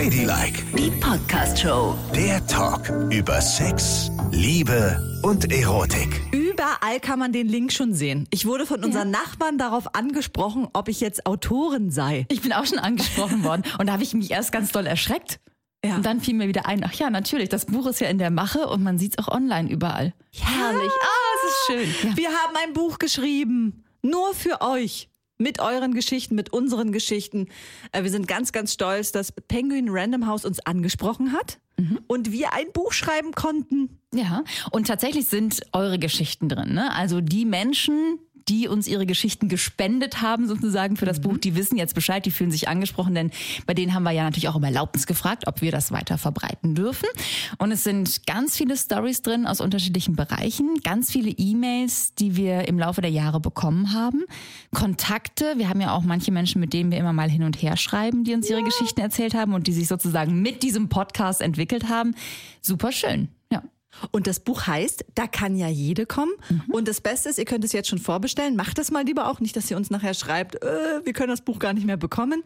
Ladylike, Die Podcast-Show. der Talk über Sex, Liebe und Erotik. Überall kann man den Link schon sehen. Ich wurde von unseren Nachbarn darauf angesprochen, ob ich jetzt Autorin sei. Ich bin auch schon angesprochen worden und da habe ich mich erst ganz doll erschreckt. Ja. Und dann fiel mir wieder ein, ach ja, natürlich, das Buch ist ja in der Mache und man sieht es auch online überall. Herrlich. Ah, es ist schön. Ja. Wir haben ein Buch geschrieben, nur für euch. Mit euren Geschichten, mit unseren Geschichten. Äh, Wir sind ganz, ganz stolz, dass Penguin Random House uns angesprochen hat und wir ein Buch schreiben konnten. Ja, und tatsächlich sind eure Geschichten drin. Ne? Also die Menschen, die uns ihre Geschichten gespendet haben, sozusagen für das Buch, die wissen jetzt Bescheid, die fühlen sich angesprochen, denn bei denen haben wir ja natürlich auch um Erlaubnis gefragt, ob wir das weiter verbreiten dürfen. Und es sind ganz viele Stories drin aus unterschiedlichen Bereichen, ganz viele E-Mails, die wir im Laufe der Jahre bekommen haben, Kontakte. Wir haben ja auch manche Menschen, mit denen wir immer mal hin und her schreiben, die uns ihre Geschichten erzählt haben und die sich sozusagen mit diesem Podcast entwickelt haben. Super schön. Und das Buch heißt, da kann ja jede kommen. Und das Beste ist, ihr könnt es jetzt schon vorbestellen. Macht das mal lieber auch nicht, dass ihr uns nachher schreibt, äh, wir können das Buch gar nicht mehr bekommen.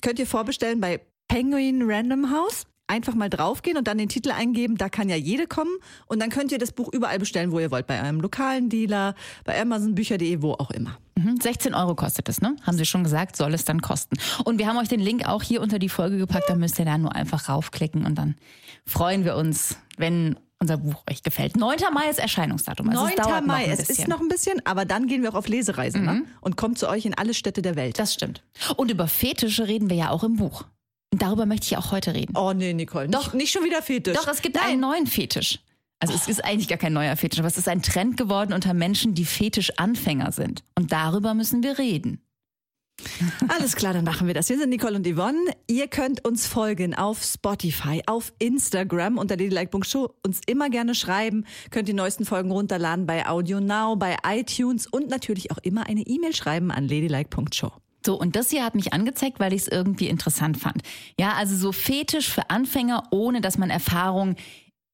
Könnt ihr vorbestellen bei Penguin Random House. Einfach mal draufgehen und dann den Titel eingeben, da kann ja jede kommen. Und dann könnt ihr das Buch überall bestellen, wo ihr wollt. Bei eurem lokalen Dealer, bei Amazon, Bücher.de, wo auch immer. Mhm, 16 Euro kostet es, ne? Haben Sie schon gesagt, soll es dann kosten. Und wir haben euch den Link auch hier unter die Folge gepackt, da müsst ihr da nur einfach raufklicken und dann freuen wir uns, wenn unser Buch euch gefällt. 9. Mai ist Erscheinungsdatum. Also 9. es Mai, es ist noch ein bisschen, aber dann gehen wir auch auf Lesereise ne? und kommt zu euch in alle Städte der Welt. Das stimmt. Und über Fetische reden wir ja auch im Buch. Und darüber möchte ich auch heute reden. Oh nee, Nicole, nicht, Doch. nicht schon wieder Fetisch. Doch, es gibt Nein. einen neuen Fetisch. Also es ist eigentlich gar kein neuer Fetisch, aber es ist ein Trend geworden unter Menschen, die Fetischanfänger sind. Und darüber müssen wir reden. Alles klar, dann machen wir das. Wir sind Nicole und Yvonne. Ihr könnt uns folgen auf Spotify, auf Instagram unter ladylike.show. Uns immer gerne schreiben. Könnt die neuesten Folgen runterladen bei Audio Now, bei iTunes und natürlich auch immer eine E-Mail schreiben an ladylike.show. So, und das hier hat mich angezeigt, weil ich es irgendwie interessant fand. Ja, also so Fetisch für Anfänger, ohne dass man Erfahrung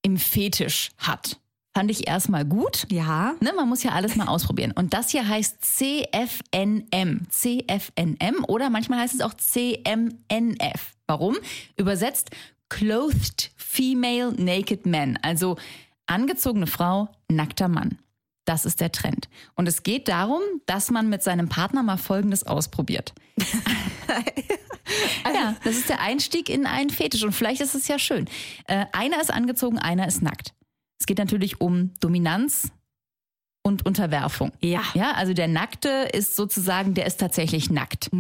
im Fetisch hat. Fand ich erstmal gut. Ja. Ne, man muss ja alles mal ausprobieren. Und das hier heißt CFNM. CFNM oder manchmal heißt es auch CMNF. Warum? Übersetzt Clothed Female Naked Man. Also angezogene Frau, nackter Mann. Das ist der Trend. Und es geht darum, dass man mit seinem Partner mal Folgendes ausprobiert. ja, das ist der Einstieg in einen Fetisch und vielleicht ist es ja schön. Äh, einer ist angezogen, einer ist nackt. Es geht natürlich um Dominanz und Unterwerfung. Ja. Ja, also der Nackte ist sozusagen, der ist tatsächlich nackt.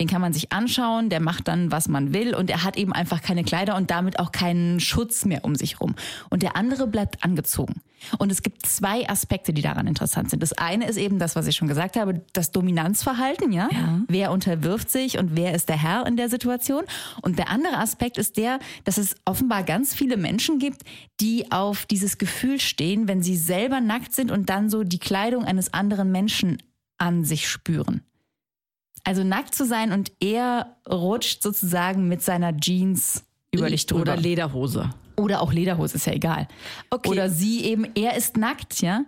Den kann man sich anschauen, der macht dann, was man will und er hat eben einfach keine Kleider und damit auch keinen Schutz mehr um sich rum. Und der andere bleibt angezogen. Und es gibt zwei Aspekte, die daran interessant sind. Das eine ist eben das, was ich schon gesagt habe, das Dominanzverhalten, ja? Wer unterwirft sich und wer ist der Herr in der Situation? Und der andere Aspekt ist der, dass es offenbar ganz viele Menschen gibt, die auf dieses Gefühl stehen, wenn sie selber nackt sind und dann so die Kleidung eines anderen Menschen an sich spüren. Also nackt zu sein und er rutscht sozusagen mit seiner Jeans über dich drüber. Oder Lederhose. Oder auch Lederhose, ist ja egal. Okay. Oder sie eben, er ist nackt, ja.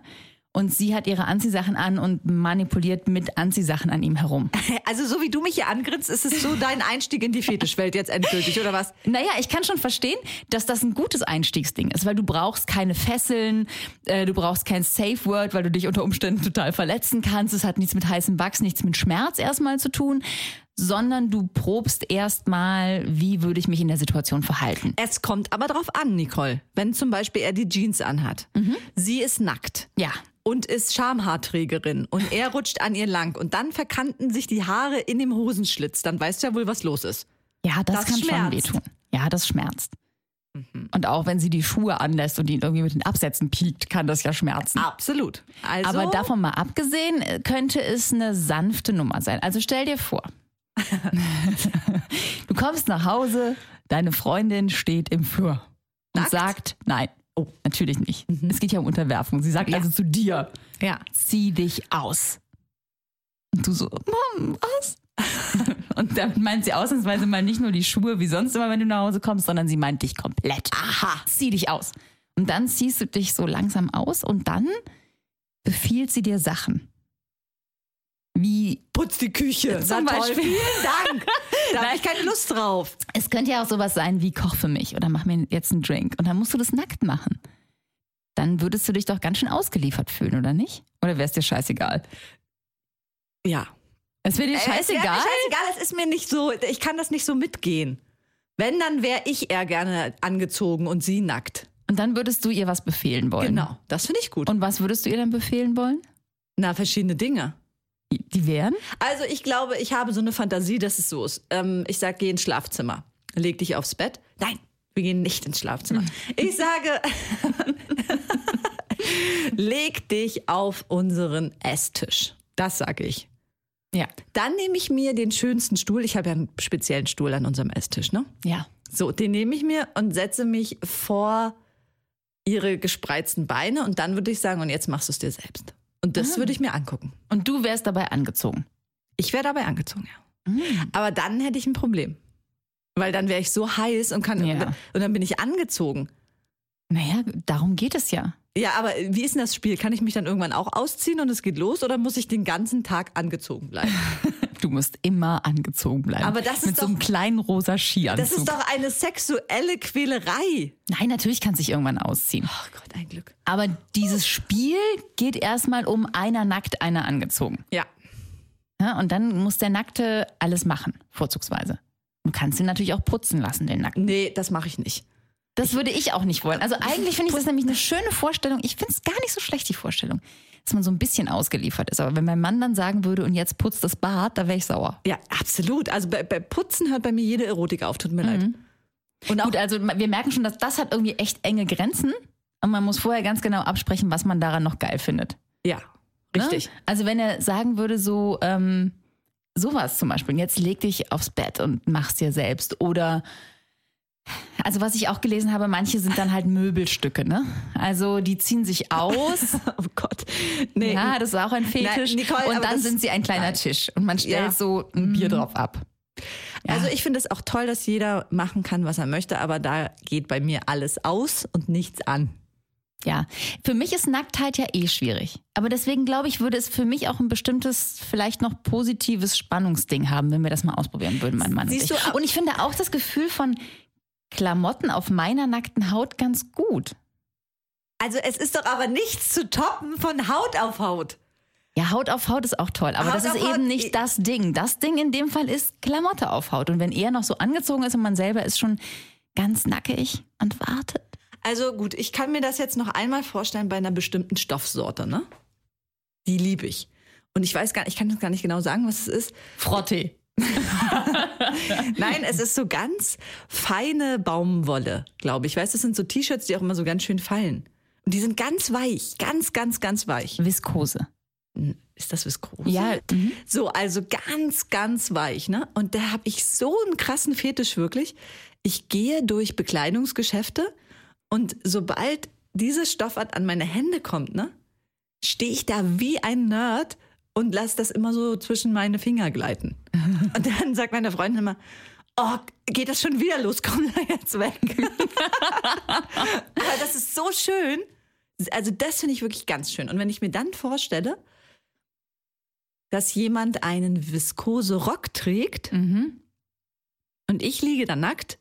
Und sie hat ihre Anziehsachen an und manipuliert mit Anziehsachen an ihm herum. Also so wie du mich hier angrinst, ist es so dein Einstieg in die Fetischwelt jetzt endgültig, oder was? Naja, ich kann schon verstehen, dass das ein gutes Einstiegsding ist, weil du brauchst keine Fesseln, äh, du brauchst kein Safe Word, weil du dich unter Umständen total verletzen kannst. Es hat nichts mit heißem Wachs, nichts mit Schmerz erstmal zu tun, sondern du probst erstmal, wie würde ich mich in der Situation verhalten. Es kommt aber drauf an, Nicole. Wenn zum Beispiel er die Jeans anhat, sie ist nackt. Ja. Und ist Schamhaarträgerin und er rutscht an ihr lang und dann verkanten sich die Haare in dem Hosenschlitz, dann weißt du ja wohl, was los ist. Ja, das, Das kann schon schmerzt. wehtun. Ja, das schmerzt. Und auch wenn sie die Schuhe anlässt und ihn irgendwie mit den Absätzen piekt, kann das ja schmerzen. Absolut. Also, Aber davon mal abgesehen, äh, könnte es eine sanfte Nummer sein. Also stell dir vor, du kommst nach Hause, deine Freundin steht im Flur und Nackt? sagt, nein, oh, natürlich nicht. Es geht ja um Unterwerfung. Sie sagt Ja. also zu dir, ja. zieh dich aus. Und du so, Mom, was? Und damit meint sie ausnahmsweise mal nicht nur die Schuhe wie sonst immer, wenn du nach Hause kommst, sondern sie meint dich komplett. Aha. Zieh dich aus. Und dann ziehst du dich so langsam aus und dann befiehlt sie dir Sachen. Wie Putz die Küche. Zum Na toll, Beispiel. Vielen Dank. Da habe ich keine Lust drauf. Es könnte ja auch sowas sein wie koch für mich oder mach mir jetzt einen Drink und dann musst du das nackt machen. Dann würdest du dich doch ganz schön ausgeliefert fühlen, oder nicht? Oder wäre es dir scheißegal? Ja. Es wäre dir Äh, Es scheißegal? scheißegal, es ist mir nicht so, ich kann das nicht so mitgehen. Wenn, dann wäre ich eher gerne angezogen und sie nackt. Und dann würdest du ihr was befehlen wollen. Genau, das finde ich gut. Und was würdest du ihr dann befehlen wollen? Na, verschiedene Dinge. Die wären? Also ich glaube, ich habe so eine Fantasie, dass es so ist. Ähm, ich sage, geh ins Schlafzimmer. Leg dich aufs Bett. Nein, wir gehen nicht ins Schlafzimmer. Ich sage, leg dich auf unseren Esstisch. Das sage ich. Ja. Dann nehme ich mir den schönsten Stuhl. Ich habe ja einen speziellen Stuhl an unserem Esstisch, ne? Ja. So, den nehme ich mir und setze mich vor ihre gespreizten Beine und dann würde ich sagen, und jetzt machst du es dir selbst. Und das würde ich mir angucken. Und du wärst dabei angezogen. Ich wäre dabei angezogen, ja. Aber dann hätte ich ein Problem. Weil dann wäre ich so heiß und kann Ja. und dann bin ich angezogen. Naja, darum geht es ja. Ja, aber wie ist denn das Spiel? Kann ich mich dann irgendwann auch ausziehen und es geht los oder muss ich den ganzen Tag angezogen bleiben? Du musst immer angezogen bleiben. Aber das ist Mit so doch- einem kleinen rosa Skianzug. Das ist doch eine sexuelle Quälerei. Nein, natürlich kannst du dich irgendwann ausziehen. Oh Gott, ein Glück. Aber dieses Spiel geht erstmal um einer nackt, einer angezogen. Ja. Ja, und dann muss der Nackte alles machen, vorzugsweise. Du kannst ihn natürlich auch putzen lassen, den Nackten. Nee, das mache ich nicht. Das würde ich auch nicht wollen. Also eigentlich finde ich das nämlich eine schöne Vorstellung. Ich finde es gar nicht so schlecht, die Vorstellung, dass man so ein bisschen ausgeliefert ist. Aber wenn mein Mann dann sagen würde, und jetzt putzt das Bad, da wäre ich sauer. Ja, absolut. Also bei, bei Putzen hört bei mir jede Erotik auf, tut mir leid. Und auch Gut, also wir merken schon, dass das hat irgendwie echt enge Grenzen. Und man muss vorher ganz genau absprechen, was man daran noch geil findet. ja, Ne? richtig. Also wenn er sagen würde, so ähm, sowas zum Beispiel, jetzt leg dich aufs Bett und mach's dir selbst. Oder also was ich auch gelesen habe, manche sind dann halt Möbelstücke, ne? Also die ziehen sich aus. Oh Gott. Nee. ja, das ist auch ein Fetisch. Nein, Nicole, und dann sind sie ein kleiner nein. Tisch. Und man stellt Ja. so ein Bier drauf ab. Ja. Also ich finde es auch toll, dass jeder machen kann, was er möchte, aber da geht bei mir alles aus und nichts an. Ja, für mich ist Nacktheit ja eh schwierig. Aber deswegen glaube ich, würde es für mich auch ein bestimmtes, vielleicht noch positives Spannungsding haben, wenn wir das mal ausprobieren würden, mein Mann Siehst und ich. du, und ich finde auch das Gefühl von Klamotten auf meiner nackten Haut ganz gut. Also es ist doch aber nichts zu toppen von Haut auf Haut. Ja, Haut auf Haut ist auch toll, aber Haut das ist Haut, eben nicht das Ding. Das Ding in dem Fall ist Klamotte auf Haut. Und wenn er noch so angezogen ist und man selber ist schon ganz nackig und wartet. Also gut, ich kann mir das jetzt noch einmal vorstellen bei einer bestimmten Stoffsorte, ne? Die liebe ich. Und ich weiß gar ich kann das gar nicht genau sagen, was es ist. Frotte. Nein, es ist so ganz feine Baumwolle, glaube ich. Weißt du, das sind so T-Shirts, die auch immer so ganz schön fallen. Und die sind ganz weich, ganz, ganz, ganz weich. Viskose. Ist das Viskose? Ja, mhm. So, also ganz, ganz weich, ne? Und da habe ich so einen krassen Fetisch wirklich. Ich gehe durch Bekleidungsgeschäfte und sobald diese Stoffart an meine Hände kommt, ne, stehe ich da wie ein Nerd und lasse das immer so zwischen meine Finger gleiten. Und dann sagt meine Freundin immer, oh, geht das schon wieder los? Komm da jetzt weg. Aber das ist so schön. Also das finde ich wirklich ganz schön. Und wenn ich mir dann vorstelle, dass jemand einen viskose Rock trägt Mhm. und ich liege da nackt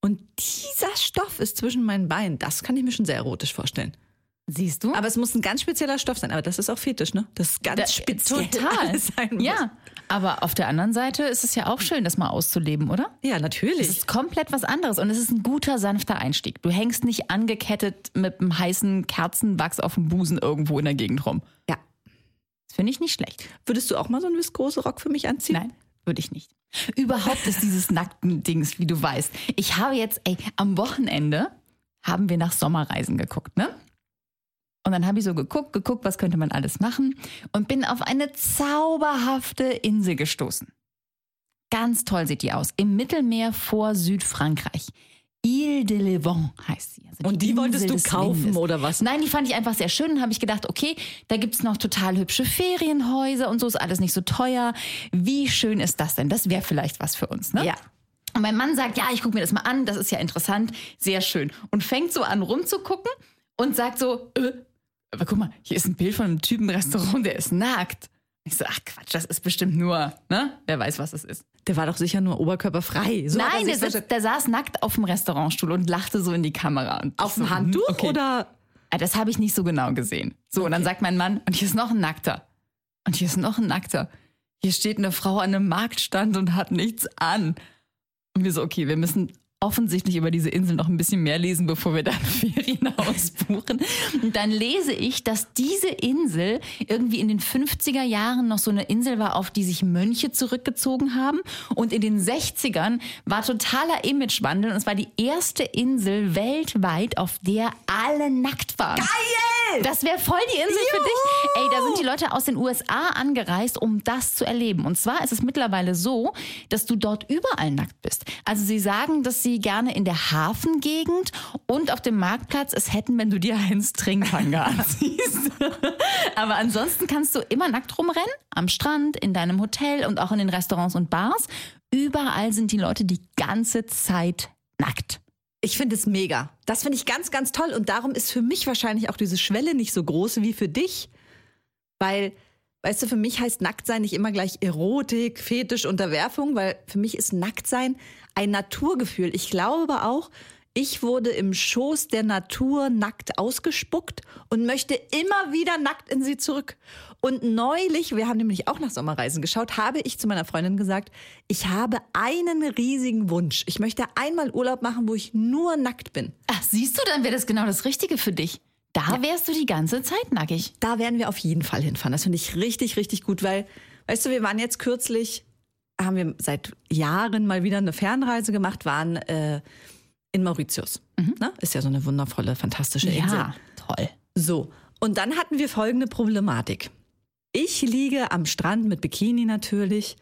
und dieser Stoff ist zwischen meinen Beinen, das kann ich mir schon sehr erotisch vorstellen. Siehst du? Aber es muss ein ganz spezieller Stoff sein, aber das ist auch fetisch, ne? Das ist ganz Da- speziell Total. sein muss. Ja, aber auf der anderen Seite ist es ja auch schön, das mal auszuleben, oder? Ja, Es natürlich. ist komplett was anderes und es ist ein guter, sanfter Einstieg. Du hängst nicht angekettet mit einem heißen Kerzenwachs auf dem Busen irgendwo in der Gegend rum. Ja. Das finde ich nicht schlecht. Würdest du auch mal so einen viskose Rock für mich anziehen? Nein, würde ich nicht. Überhaupt ist dieses nackten Dings, wie du weißt. Ich habe jetzt, ey, am Wochenende haben wir nach Sommerreisen geguckt, ne? Und dann habe ich so geguckt, geguckt, was könnte man alles machen und bin auf eine zauberhafte Insel gestoßen. Ganz toll sieht die aus. Im Mittelmeer vor Südfrankreich. Ile de Levant heißt sie. Also Und die wolltest Insel du kaufen, Windes. oder was? Nein, die fand ich einfach sehr schön. Dann habe ich gedacht, okay, da gibt's noch total hübsche Ferienhäuser und so ist alles nicht so teuer. Wie schön ist das denn? Das wäre vielleicht was für uns, ne? Ja. Und mein Mann sagt, ja, ich gucke mir das mal an, das ist ja interessant, sehr schön. Und fängt so an rumzugucken und sagt so, äh, aber guck mal, hier ist ein Bild von einem Typen im Restaurant, der ist nackt. Ich so, ach Quatsch, das ist bestimmt nur, ne? Wer weiß, was das ist. Der war doch sicher nur oberkörperfrei. So Nein, der, wahrscheinlich- der saß nackt auf dem Restaurantstuhl und lachte so in die Kamera. Auf dem so, Handtuch hm, okay. oder? Ah, Das habe ich nicht so genau gesehen. So, und dann sagt mein Mann, und hier ist noch ein Nackter. Und hier ist noch ein Nackter. Hier steht eine Frau an einem Marktstand und hat nichts an. Und wir so, okay, wir müssen offensichtlich über diese Insel noch ein bisschen mehr lesen, bevor wir da ein Ferienhaus buchen. Und dann lese ich, dass diese Insel irgendwie in den 50er Jahren noch so eine Insel war, auf die sich Mönche zurückgezogen haben. Und in den 60ern war totaler Imagewandel. Und es war die erste Insel weltweit, auf der alle nackt waren. Geil! Das wäre voll die Insel für dich. Ey, da sind die Leute aus den USA angereist, um das zu erleben. Und zwar ist es mittlerweile so, dass du dort überall nackt bist. Also sie sagen, dass sie gerne in der Hafengegend und auf dem Marktplatz es hätten, wenn du dir einen Stringtanga anziehst. Aber ansonsten kannst du immer nackt rumrennen, am Strand, in deinem Hotel und auch in den Restaurants und Bars. Überall sind die Leute die ganze Zeit nackt. Ich finde es mega. Das finde ich ganz, ganz toll. Und darum ist für mich wahrscheinlich auch diese Schwelle nicht so groß wie für dich. Weil, weißt du, für mich heißt Nacktsein nicht immer gleich Erotik, Fetisch, Unterwerfung, weil für mich ist Nacktsein ein Naturgefühl. Ich glaube auch, ich wurde im Schoß der Natur nackt ausgespuckt und möchte immer wieder nackt in sie zurück. Und neulich, wir haben nämlich auch nach Sommerreisen geschaut, habe ich zu meiner Freundin gesagt, ich habe einen riesigen Wunsch. Ich möchte einmal Urlaub machen, wo ich nur nackt bin. Ach, siehst du, dann wäre das genau das Richtige für dich. Da wärst du die ganze Zeit nackig. Da werden wir auf jeden Fall hinfahren. Das finde ich richtig, richtig gut, weil, weißt du, wir waren jetzt kürzlich, haben wir seit Jahren mal wieder eine Fernreise gemacht, waren äh, in Mauritius. Ne? Ist ja so eine wundervolle, fantastische Insel. Ja, toll. So, und dann hatten wir folgende Problematik. Ich liege am Strand mit Bikini natürlich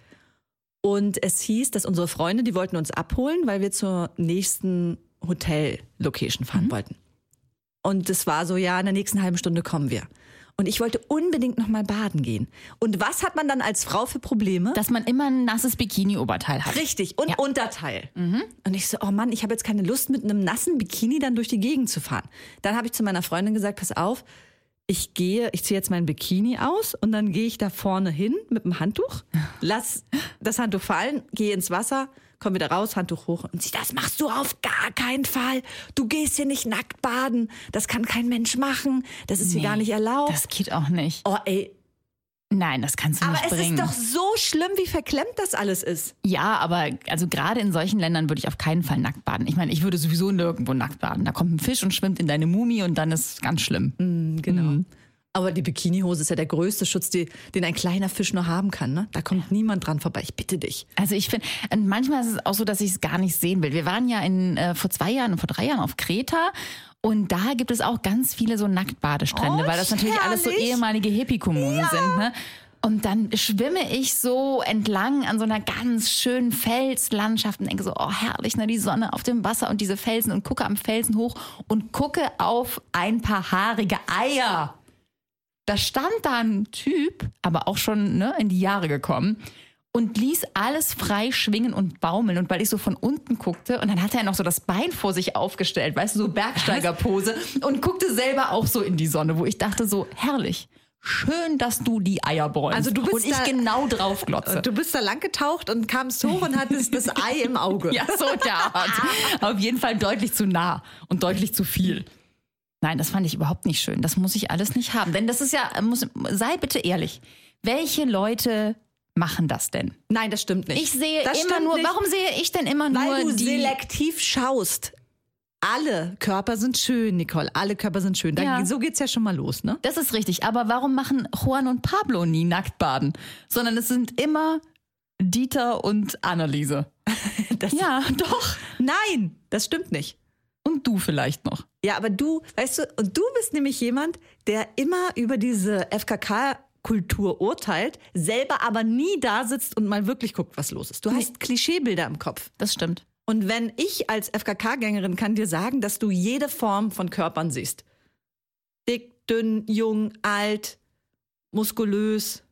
und es hieß, dass unsere Freunde, die wollten uns abholen, weil wir zur nächsten Hotel-Location fahren wollten. Und es war so, ja, in der nächsten halben Stunde kommen wir. Und ich wollte unbedingt noch mal baden gehen. Und was hat man dann als Frau für Probleme? Dass man immer ein nasses Bikini-Oberteil hat. Richtig, und Ja. Unterteil. Und ich so, oh Mann, ich habe jetzt keine Lust, mit einem nassen Bikini dann durch die Gegend zu fahren. Dann habe ich zu meiner Freundin gesagt, pass auf, ich gehe, ich ziehe jetzt mein Bikini aus und dann gehe ich da vorne hin mit dem Handtuch, lass das Handtuch fallen, gehe ins Wasser, komm wieder raus, Handtuch hoch und sie, das machst du auf gar keinen Fall. Du gehst hier nicht nackt baden. Das kann kein Mensch machen. Das ist hier Nee, gar nicht erlaubt. Das geht auch nicht. oh ey, Nein, das kannst du aber nicht es bringen. ist doch so schlimm, wie verklemmt das alles ist. ja, aber also gerade in solchen Ländern würde ich auf keinen Fall nackt baden. Ich meine, ich würde sowieso nirgendwo nackt baden. Da kommt ein Fisch und schwimmt in deine Mumie und dann ist ganz schlimm. Genau. Aber die Bikinihose ist ja der größte Schutz, die, den ein kleiner Fisch nur haben kann. Ne? Da kommt niemand dran vorbei. Ich bitte dich. Also ich finde, und manchmal ist es auch so, dass ich es gar nicht sehen will. Wir waren ja in, äh, vor zwei Jahren und vor drei Jahren auf Kreta und da gibt es auch ganz viele so Nacktbadestrände, Oh, weil das natürlich alles so herrlich. ehemalige Hippie-Kommunen sind. Ne? Und dann schwimme ich so entlang an so einer ganz schönen Felslandschaft und denke so, oh herrlich, ne, die Sonne auf dem Wasser und diese Felsen und gucke am Felsen hoch und gucke auf ein paar haarige Eier. Da stand da ein Typ, aber auch schon ne, in die Jahre gekommen und ließ alles frei schwingen und baumeln. Und weil ich so von unten guckte und dann hatte er noch so das Bein vor sich aufgestellt, weißt du, so Bergsteigerpose und guckte selber auch so in die Sonne, wo ich dachte so, herrlich. Schön, dass du die Eier bräunst. Also du bist und ich da- genau drauf glotze. Du bist da lang getaucht und kamst hoch und hattest das Ei im Auge. Ja, so der Art. Auf jeden Fall deutlich zu nah und deutlich zu viel. Nein, das fand ich überhaupt nicht schön. Das muss ich alles nicht haben. Denn das ist ja, muss, sei bitte ehrlich. Welche Leute machen das denn? Nein, das stimmt nicht. Ich sehe das immer nur, nicht, warum sehe ich denn immer Weil nur du die. selektiv schaust. Alle Körper sind schön, Nicole. Alle Körper sind schön. Da, Ja. So geht's ja schon mal los, ne? Das ist richtig. Aber warum machen Juan und Pablo nie nackt baden? Sondern es sind immer Dieter und Anneliese. Ja, doch. Nein, das stimmt nicht. Und du vielleicht noch. Ja, aber du, weißt du, und du bist nämlich jemand, der immer über diese FKK-Kultur urteilt, selber aber nie da sitzt und mal wirklich guckt, was los ist. Du hast Klischeebilder im Kopf. Das stimmt. Und wenn ich als FKK-Gängerin kann dir sagen, dass du jede Form von Körpern siehst. Dick, dünn, jung, alt, muskulös,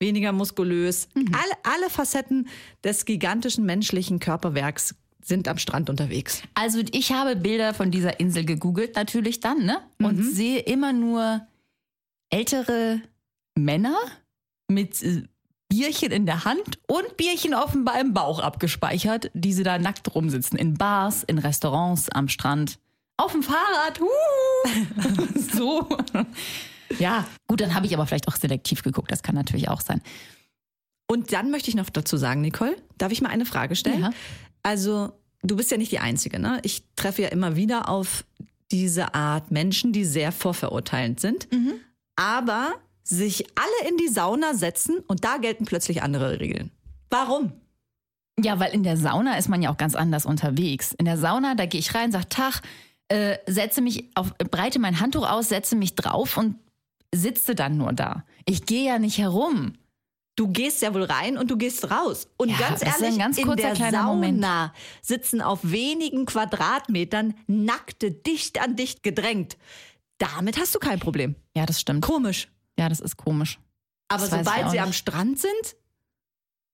weniger muskulös. Alle, alle Facetten des gigantischen menschlichen Körperwerks sind am Strand unterwegs. Also ich habe Bilder von dieser Insel gegoogelt, natürlich dann, ne? Und sehe immer nur ältere Männer mit äh, Bierchen in der Hand und Bierchen offenbar im Bauch abgespeichert, die sie da nackt rumsitzen. In Bars, in Restaurants, am Strand, auf dem Fahrrad. Uh, so. Ja, gut, dann habe ich aber vielleicht auch selektiv geguckt. Das kann natürlich auch sein. Und dann möchte ich noch dazu sagen, Nicole, darf ich mal eine Frage stellen? Ja. Also, du bist ja nicht die Einzige, ne? Ich treffe ja immer wieder auf diese Art Menschen, die sehr vorverurteilend sind, aber sich alle in die Sauna setzen und da gelten plötzlich andere Regeln. Warum? Ja, weil in der Sauna ist man ja auch ganz anders unterwegs. In der Sauna, da gehe ich rein, sag Tag, äh, setze mich auf, breite mein Handtuch aus, setze mich drauf und sitze dann nur da. Ich gehe ja nicht herum. Du gehst ja wohl rein und du gehst raus. Und Ja, ganz ehrlich, ganz in der Sauna Moment. sitzen auf wenigen Quadratmetern Nackte dicht an dicht gedrängt. Damit hast du kein Problem. Ja, das stimmt. Komisch. Ja, das ist komisch. Aber Das sobald sie nicht. am Strand sind,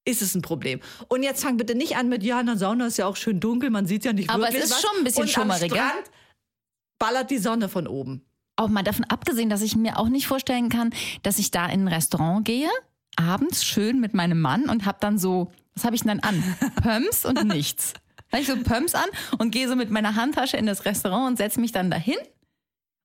ist es ein Problem. Und jetzt fang bitte nicht an mit, ja, in der Sauna ist ja auch schön dunkel, man sieht ja nicht Aber es wirklich ist was. schon ein bisschen Und schummeriger. Am Strand ballert die Sonne von oben. Auch mal davon abgesehen, dass ich mir auch nicht vorstellen kann, dass ich da in ein Restaurant gehe, abends schön mit meinem Mann und hab dann so, was habe ich denn dann an? Pumps und nichts. Dann hab ich so Pumps an und gehe so mit meiner Handtasche in das Restaurant und setze mich dann dahin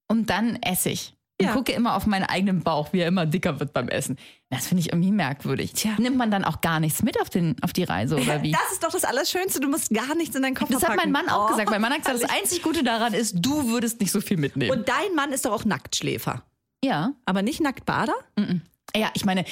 und dann esse ich. Und Ja. gucke immer auf meinen eigenen Bauch, wie er immer dicker wird beim Essen. Das finde ich irgendwie merkwürdig. Tja. Nimmt man dann auch gar nichts mit auf, den, auf die Reise oder wie? Das ist doch das Allerschönste, du musst gar nichts in deinen Koffer Das hat mein. Mann auch Oh, gesagt. Mein Mann hat gesagt, das einzig Gute daran ist, du würdest nicht so viel mitnehmen. Und dein Mann ist doch auch Nacktschläfer, ja. aber nicht Nacktbader? Ja, ich meine,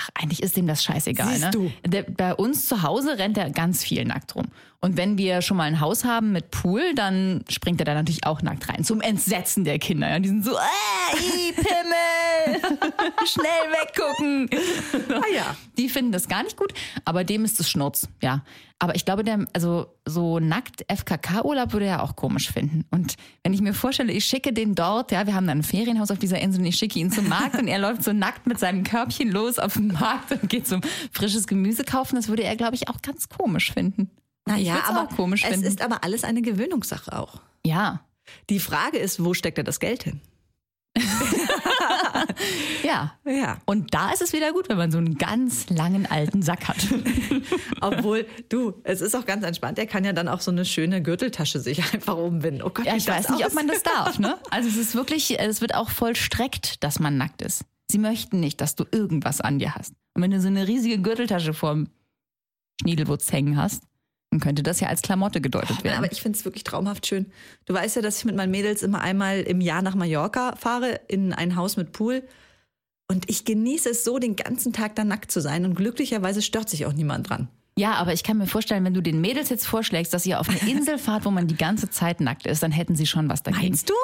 ach, eigentlich ist dem das scheißegal. Siehst ne? du. Der, bei uns zu Hause rennt er ganz viel nackt rum. Und wenn wir schon mal ein Haus haben mit Pool, dann springt er da natürlich auch nackt rein. Zum Entsetzen der Kinder. Ja, die sind so, äh, i, Pimmel, schnell weggucken. Ah ja. Die finden das gar nicht gut, aber dem ist es Schnurz, ja. Aber ich glaube, der, also so nackt FKK-Urlaub würde er auch komisch finden. Und wenn ich mir vorstelle, ich schicke den dort, ja, wir haben dann ein Ferienhaus auf dieser Insel und ich schicke ihn zum Markt und er läuft so nackt mit seinem Körbchen los auf den Markt und geht zum frisches Gemüse kaufen, das würde er, glaube ich, auch ganz komisch finden. Naja, aber auch komisch es finden. ist aber alles eine Gewöhnungssache auch. ja, Die Frage ist, wo steckt er das Geld hin? ja. Ja. Und da ist es wieder gut, wenn man so einen ganz langen alten Sack hat. Obwohl, du, es ist auch ganz entspannt. Er kann ja dann auch so eine schöne Gürteltasche sich einfach umbinden. Oh Gott, Ja, ich weiß nicht, ob aus- man das darf, ne? Also es ist wirklich, es wird auch vollstreckt, dass man nackt ist. Sie möchten nicht, dass du irgendwas an dir hast. Und wenn du so eine riesige Gürteltasche vorm Schniedelwurz hängen hast, dann könnte das ja als Klamotte gedeutet werden. Aber ich finde es wirklich traumhaft schön. Du weißt ja, dass ich mit meinen Mädels immer einmal im Jahr nach Mallorca fahre, in ein Haus mit Pool. Und ich genieße es so, den ganzen Tag da nackt zu sein. Und glücklicherweise stört sich auch niemand dran. ja, aber ich kann mir vorstellen, wenn du den Mädels jetzt vorschlägst, dass ihr auf eine Insel fahrt, wo man die ganze Zeit nackt ist, dann hätten sie schon was dagegen. Meinst du?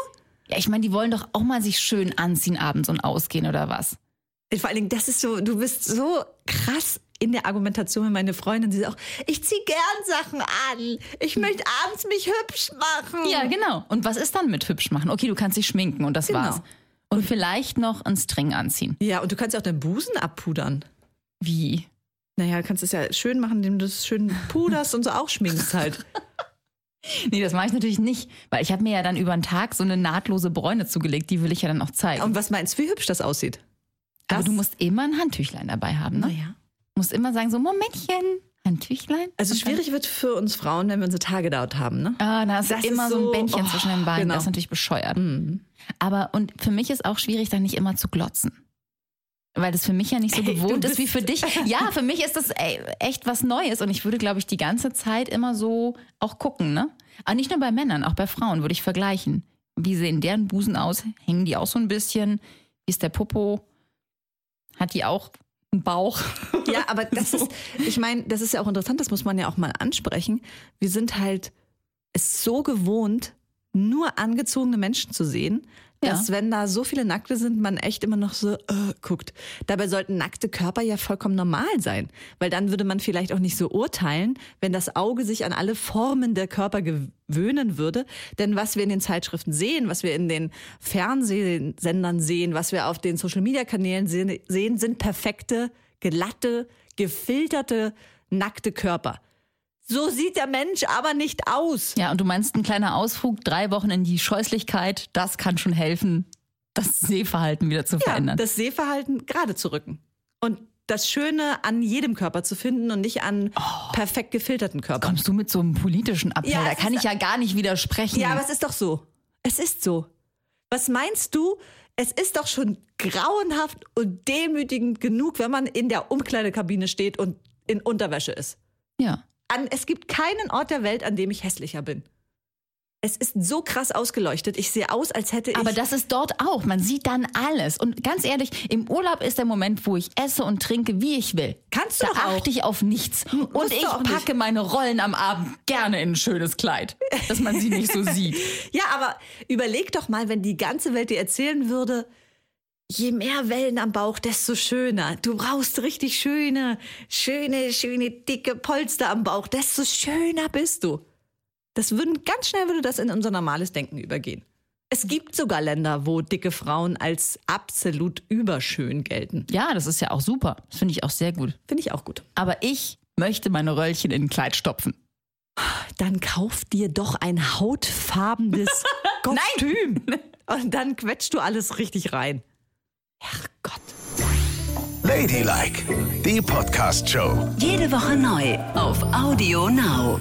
Ja, ich meine, die wollen doch auch mal sich schön anziehen abends und ausgehen oder was? Vor allen Dingen, das ist so, du bist so krass in der Argumentation mit meiner Freundin. Sie sagt auch, ich ziehe gern Sachen an. Ich möchte abends mich hübsch machen. Ja, genau. Und was ist dann mit hübsch machen? Okay, du kannst dich schminken und das Genau. war's. Und vielleicht noch einen String anziehen. Ja, und du kannst ja auch deinen Busen abpudern. Wie? Naja, du kannst es ja schön machen, indem du es schön puderst und so auch schminkst halt. Nee, das mache ich natürlich nicht, weil ich habe mir ja dann über den Tag so eine nahtlose Bräune zugelegt, die will ich ja dann auch zeigen. Und was meinst du, wie hübsch das aussieht? Aber du musst immer ein Handtüchlein dabei haben, ne? Naja. Du musst immer sagen, so Momentchen, Handtüchlein. Also schwierig wird für uns Frauen, wenn wir unsere Tage dort haben, ne? Ah, da ist Das ist immer so so- ein Bändchen oh, zwischen den Beinen. genau. Das ist natürlich bescheuert. Mhm. Aber und für mich ist auch schwierig, dann nicht immer zu glotzen. Weil das für mich ja nicht so Ey, gewohnt ist wie für dich. Ja, für mich ist das ey, echt was Neues und ich würde, glaube ich, die ganze Zeit immer so auch gucken, ne? Aber nicht nur bei Männern, auch bei Frauen würde ich vergleichen. Wie sehen deren Busen aus? Hängen die auch so ein bisschen? Wie ist der Popo? Hat die auch einen Bauch? Ja, aber das ist, ich meine, das ist ja auch interessant, das muss man ja auch mal ansprechen. Wir sind halt es so gewohnt, nur angezogene Menschen zu sehen, dass Ja. wenn da so viele Nackte sind, man echt immer noch so äh, guckt. Dabei sollten nackte Körper ja vollkommen normal sein, weil dann würde man vielleicht auch nicht so urteilen, wenn das Auge sich an alle Formen der Körper gewöhnen würde. Denn was wir in den Zeitschriften sehen, was wir in den Fernsehsendern sehen, was wir auf den Social-Media-Kanälen sehen, sind perfekte, glatte, gefilterte, nackte Körper. So sieht der Mensch aber nicht aus. Ja, und du meinst, ein kleiner Ausflug, drei Wochen in die Scheußlichkeit, das kann schon helfen, das Sehverhalten wieder zu Ja, verändern. das Sehverhalten gerade zu rücken. Und das Schöne an jedem Körper zu finden und nicht an perfekt gefilterten Körpern. Kommst du mit so einem politischen Appell? Ja, da kann ich ja gar nicht widersprechen. Ja, aber es ist doch so. Es ist so. Was meinst du? Es ist doch schon grauenhaft und demütigend genug, wenn man in der Umkleidekabine steht und in Unterwäsche ist. ja. An, es gibt keinen Ort der Welt, an dem ich hässlicher bin. Es ist so krass ausgeleuchtet. Ich sehe aus, als hätte ich. Aber das ist dort auch. Man sieht dann alles. Und ganz ehrlich, im Urlaub ist der Moment, wo ich esse und trinke, wie ich will. Kannst du da auch. achte ich auf nichts. Und musst ich auch nicht. packe meine Rollen am Abend gerne in ein schönes Kleid, dass man sie nicht so sieht. ja, aber überleg doch mal, wenn die ganze Welt dir erzählen würde, je mehr Wellen am Bauch, desto schöner. Du brauchst richtig schöne, schöne, schöne, dicke Polster am Bauch, desto schöner bist du. Das würden, ganz schnell würde das in unser normales Denken übergehen. Es gibt sogar Länder, wo dicke Frauen als absolut überschön gelten. Ja, das ist ja auch super. Das finde ich auch sehr gut. Finde ich auch gut. Aber ich möchte meine Röllchen in ein Kleid stopfen. Dann kauf dir doch ein hautfarbenes Kostüm. Und dann quetscht du alles richtig rein. Herrgott. Ladylike, die Podcast-Show. Jede Woche neu auf Audio Now.